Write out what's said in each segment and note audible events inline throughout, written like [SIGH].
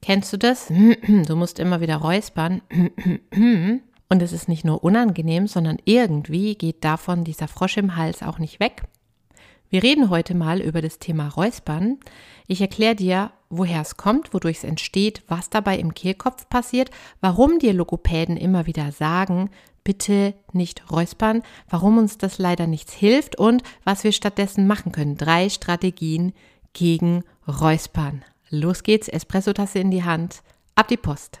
Kennst du das? Du musst immer wieder räuspern. Und es ist nicht nur unangenehm, sondern irgendwie geht davon dieser Frosch im Hals auch nicht weg. Wir reden heute mal über das Thema Räuspern. Ich erkläre dir, woher es kommt, wodurch es entsteht, was dabei im Kehlkopf passiert, warum dir Logopäden immer wieder sagen, bitte nicht räuspern, warum uns das leider nichts hilft und was wir stattdessen machen können. Drei Strategien gegen Räuspern. Los geht's, Espressotasse in die Hand, ab die Post.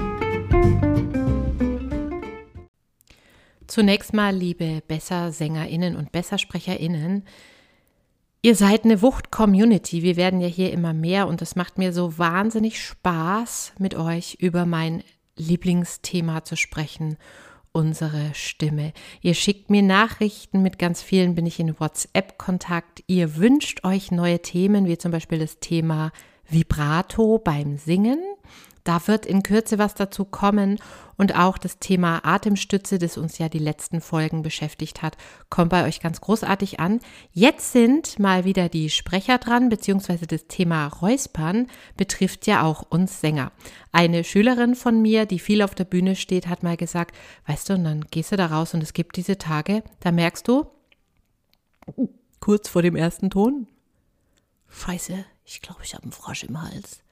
Zunächst mal, liebe Besser-SängerInnen und Bessersprecherinnen, Ihr seid eine Wucht-Community. Wir werden ja hier immer mehr und es macht mir so wahnsinnig Spaß, mit euch über mein Lieblingsthema zu sprechen, unsere Stimme. Ihr schickt mir Nachrichten, mit ganz vielen bin ich in WhatsApp-Kontakt. Ihr wünscht euch neue Themen, wie zum Beispiel das Thema Vibrato beim Singen. Da wird in Kürze was dazu kommen und auch das Thema Atemstütze, das uns ja die letzten Folgen beschäftigt hat, kommt bei euch ganz großartig an. Jetzt sind mal wieder die Sprecher dran, beziehungsweise das Thema Räuspern betrifft ja auch uns Sänger. Eine Schülerin von mir, die viel auf der Bühne steht, hat mal gesagt, weißt du, und dann gehst du da raus und es gibt diese Tage, da merkst du, kurz vor dem ersten Ton, Scheiße, ich glaube, ich habe einen Frosch im Hals.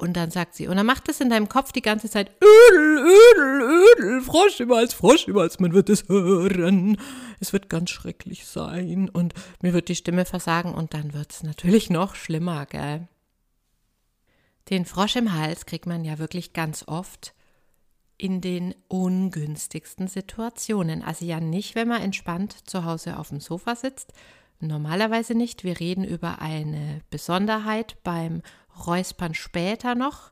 Und dann sagt sie, und dann macht es in deinem Kopf die ganze Zeit, Ödel, Ödel, Ödel, Frosch im Hals, Frosch im Hals, man wird es hören. Es wird ganz schrecklich sein und mir wird die Stimme versagen und dann wird es natürlich noch schlimmer, gell? Den Frosch im Hals kriegt man ja wirklich ganz oft in den ungünstigsten Situationen. Also ja nicht, wenn man entspannt zu Hause auf dem Sofa sitzt. Normalerweise nicht. Wir reden über eine Besonderheit beim Räuspern später noch,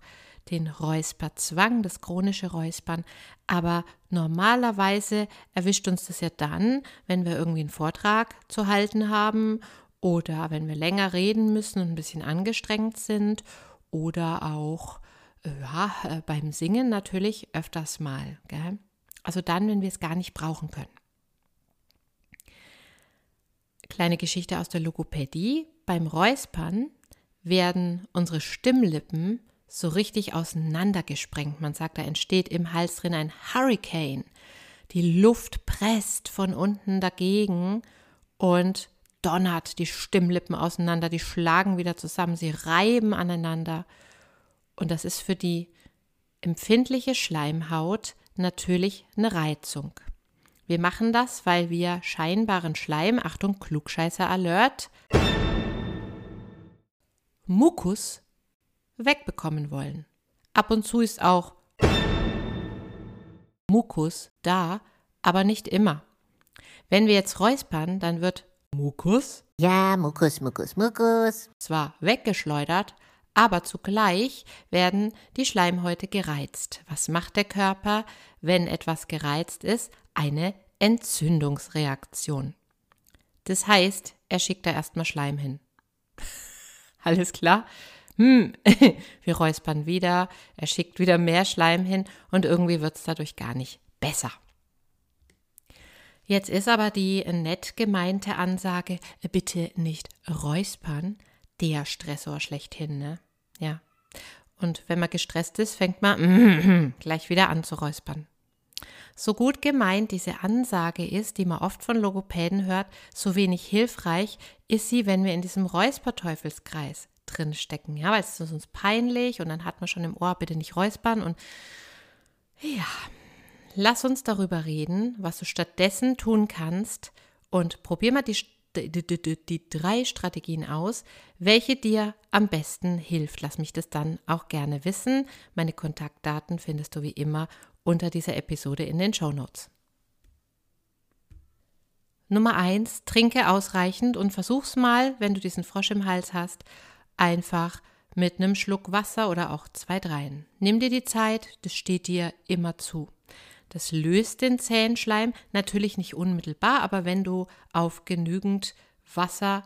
den Räusperzwang, das chronische Räuspern. Aber normalerweise erwischt uns das ja dann, wenn wir irgendwie einen Vortrag zu halten haben oder wenn wir länger reden müssen und ein bisschen angestrengt sind oder auch ja, äh, beim Singen natürlich öfters mal. Gell? Also dann, wenn wir es gar nicht brauchen können. Kleine Geschichte aus der Logopädie. Beim Räuspern werden unsere Stimmlippen so richtig auseinandergesprengt. Man sagt, da entsteht im Hals drin ein Hurricane. Die Luft presst von unten dagegen und donnert die Stimmlippen auseinander, die schlagen wieder zusammen, sie reiben aneinander. Und das ist für die empfindliche Schleimhaut natürlich eine Reizung. Wir machen das, weil wir scheinbaren Schleim, Achtung, Klugscheißer Alert, Mukus wegbekommen wollen. Ab und zu ist auch Mukus da, aber nicht immer. Wenn wir jetzt räuspern, dann wird Mukus ja, Mukus, Mukus, Mukus. zwar weggeschleudert, aber zugleich werden die Schleimhäute gereizt. Was macht der Körper, wenn etwas gereizt ist? Eine Entzündungsreaktion. Das heißt, er schickt da erstmal Schleim hin. Alles klar? Hm, [LAUGHS] wir räuspern wieder, er schickt wieder mehr Schleim hin und irgendwie wird es dadurch gar nicht besser. Jetzt ist aber die nett gemeinte Ansage, bitte nicht räuspern, der Stressor schlechthin, ne? Ja. Und wenn man gestresst ist, fängt man [LAUGHS] gleich wieder an zu räuspern. So gut gemeint diese Ansage ist, die man oft von Logopäden hört, so wenig hilfreich ist sie, wenn wir in diesem Räusperteufelskreis drin stecken. Ja, weil es ist uns peinlich und dann hat man schon im Ohr, bitte nicht räuspern und ja, lass uns darüber reden, was du stattdessen tun kannst und probier mal die, die, die, die, drei Strategien aus, welche dir am besten hilft. Lass mich das dann auch gerne wissen. Meine Kontaktdaten findest du wie immer unter dieser Episode in den Show Notes. Nummer eins, trinke ausreichend und versuch's mal, wenn du diesen Frosch im Hals hast, einfach mit einem Schluck Wasser oder auch zwei, dreien. Nimm dir die Zeit, das steht dir immer zu. Das löst den Zähnschleim, natürlich nicht unmittelbar, aber wenn du auf genügend Wasser,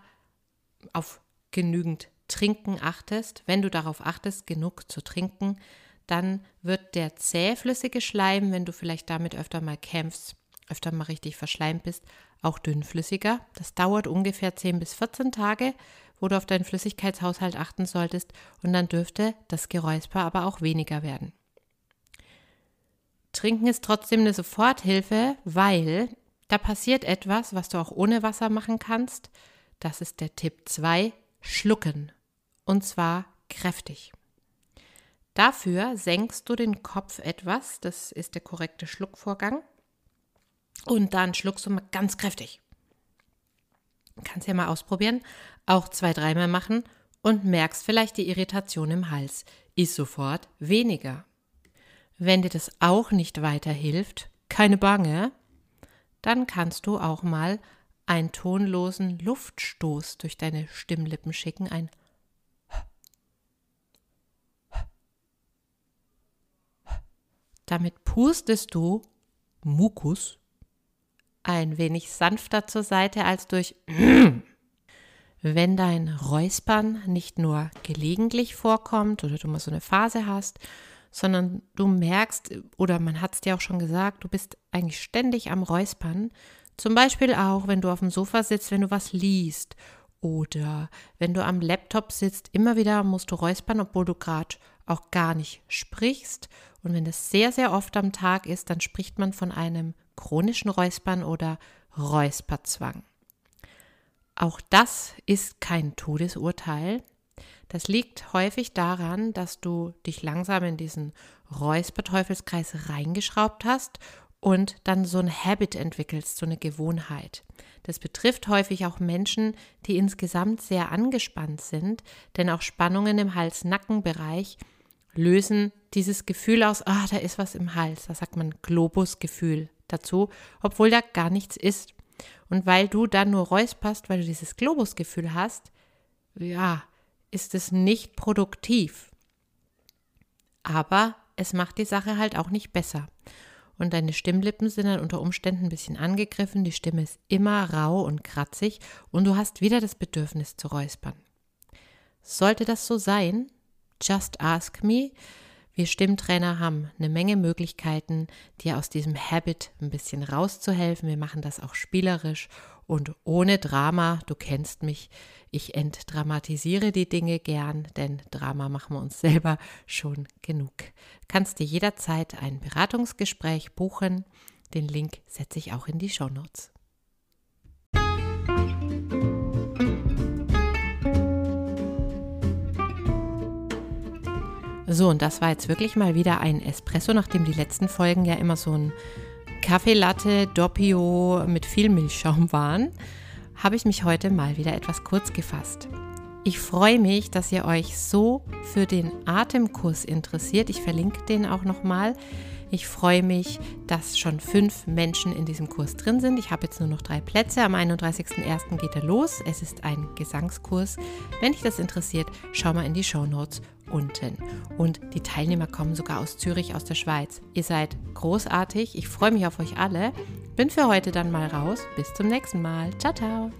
auf genügend Trinken achtest, wenn du darauf achtest, genug zu trinken, dann wird der zähflüssige Schleim, wenn du vielleicht damit öfter mal kämpfst, öfter mal richtig verschleimt bist, auch dünnflüssiger. Das dauert ungefähr 10 bis 14 Tage, wo du auf deinen Flüssigkeitshaushalt achten solltest und dann dürfte das Geräusper aber auch weniger werden. Trinken ist trotzdem eine Soforthilfe, weil da passiert etwas, was du auch ohne Wasser machen kannst. Das ist der Tipp 2, schlucken. Und zwar kräftig. Dafür senkst du den Kopf etwas, das ist der korrekte Schluckvorgang. Und dann schluckst du mal ganz kräftig. Kannst ja mal ausprobieren, auch zwei, dreimal machen und merkst vielleicht die Irritation im Hals. Ist sofort weniger. Wenn dir das auch nicht weiterhilft, keine Bange, dann kannst du auch mal einen tonlosen Luftstoß durch deine Stimmlippen schicken, ein Damit pustest du Mukus ein wenig sanfter zur Seite als durch [CLEARS THROAT] wenn dein Räuspern nicht nur gelegentlich vorkommt oder du mal so eine Phase hast, sondern du merkst, oder man hat es dir auch schon gesagt, du bist eigentlich ständig am Räuspern. Zum Beispiel auch, wenn du auf dem Sofa sitzt, wenn du was liest oder wenn du am Laptop sitzt, immer wieder musst du räuspern, obwohl du gerade auch gar nicht sprichst. Und wenn das sehr, sehr oft am Tag ist, dann spricht man von einem chronischen Räuspern oder Räusperzwang. Auch das ist kein Todesurteil. Das liegt häufig daran, dass du dich langsam in diesen Räusperteufelskreis reingeschraubt hast und dann so ein Habit entwickelst, so eine Gewohnheit. Das betrifft häufig auch Menschen, die insgesamt sehr angespannt sind, denn auch Spannungen im Hals-Nacken-Bereich lösen dieses Gefühl aus, ah, da ist was im Hals, da sagt man Globusgefühl dazu, obwohl da gar nichts ist. Und weil du dann nur räusperst, weil du dieses Globusgefühl hast, ja, ist es nicht produktiv. Aber es macht die Sache halt auch nicht besser. Und deine Stimmlippen sind dann unter Umständen ein bisschen angegriffen, die Stimme ist immer rau und kratzig und du hast wieder das Bedürfnis zu räuspern. Sollte das so sein, just ask me. Wir Stimmtrainer haben eine Menge Möglichkeiten, dir aus diesem Habit ein bisschen rauszuhelfen. Wir machen das auch spielerisch und ohne Drama. Du kennst mich, ich entdramatisiere die Dinge gern, denn Drama machen wir uns selber schon genug. Kannst dir jederzeit ein Beratungsgespräch buchen. Den Link setze ich auch in die Show Notes. So, und das war jetzt wirklich mal wieder ein Espresso, nachdem die letzten Folgen ja immer so ein Kaffeelatte Doppio mit viel Milchschaum waren, habe ich mich heute mal wieder etwas kurz gefasst. Ich freue mich, dass ihr euch so für den Atemkurs interessiert. Ich verlinke den auch nochmal. Ich freue mich, dass schon fünf Menschen in diesem Kurs drin sind. Ich habe jetzt nur noch drei Plätze. Am 31.01. geht er los. Es ist ein Gesangskurs. Wenn dich das interessiert, schau mal in die Show Notes unten. Und die Teilnehmer kommen sogar aus Zürich, aus der Schweiz. Ihr seid großartig. Ich freue mich auf euch alle. Bin für heute dann mal raus. Bis zum nächsten Mal. Ciao, ciao.